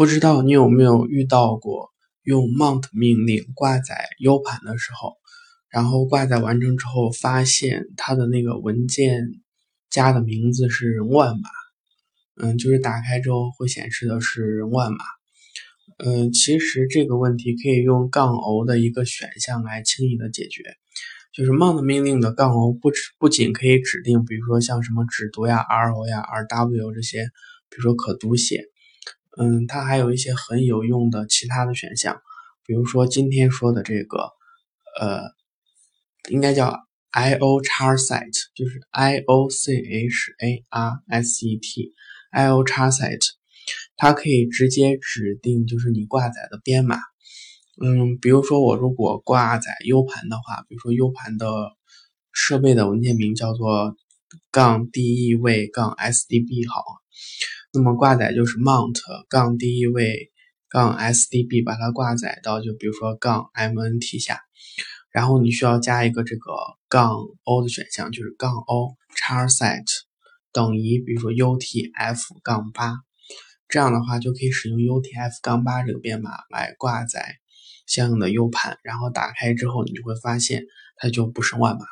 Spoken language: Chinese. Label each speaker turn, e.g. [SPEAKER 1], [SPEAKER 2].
[SPEAKER 1] 不知道你有没有遇到过用 mount 命令挂载 U 盘的时候，然后挂载完成之后，发现它的那个文件夹的名字是万码，嗯，就是打开之后会显示的是万码。嗯，其实这个问题可以用杠 O 的一个选项来轻易的解决，就是 mount 命令的杠 O 不不仅可以指定，比如说像什么只读呀、RO 呀、RW 这些，比如说可读写。嗯，它还有一些很有用的其他的选项，比如说今天说的这个，呃，应该叫 I O char set，就是 I O C H A R S E T，I O char set，它可以直接指定就是你挂载的编码。嗯，比如说我如果挂载 U 盘的话，比如说 U 盘的设备的文件名叫做杠 D E V 杠 S D B 好。那么挂载就是 mount 杠第一位杠 SDB 把它挂载到就比如说杠 MNT 下，然后你需要加一个这个杠 O 的选项，就是杠 O char set 等于比如说 UTF 杠八，这样的话就可以使用 UTF 杠八这个编码来挂载相应的 U 盘，然后打开之后你就会发现它就不是万码。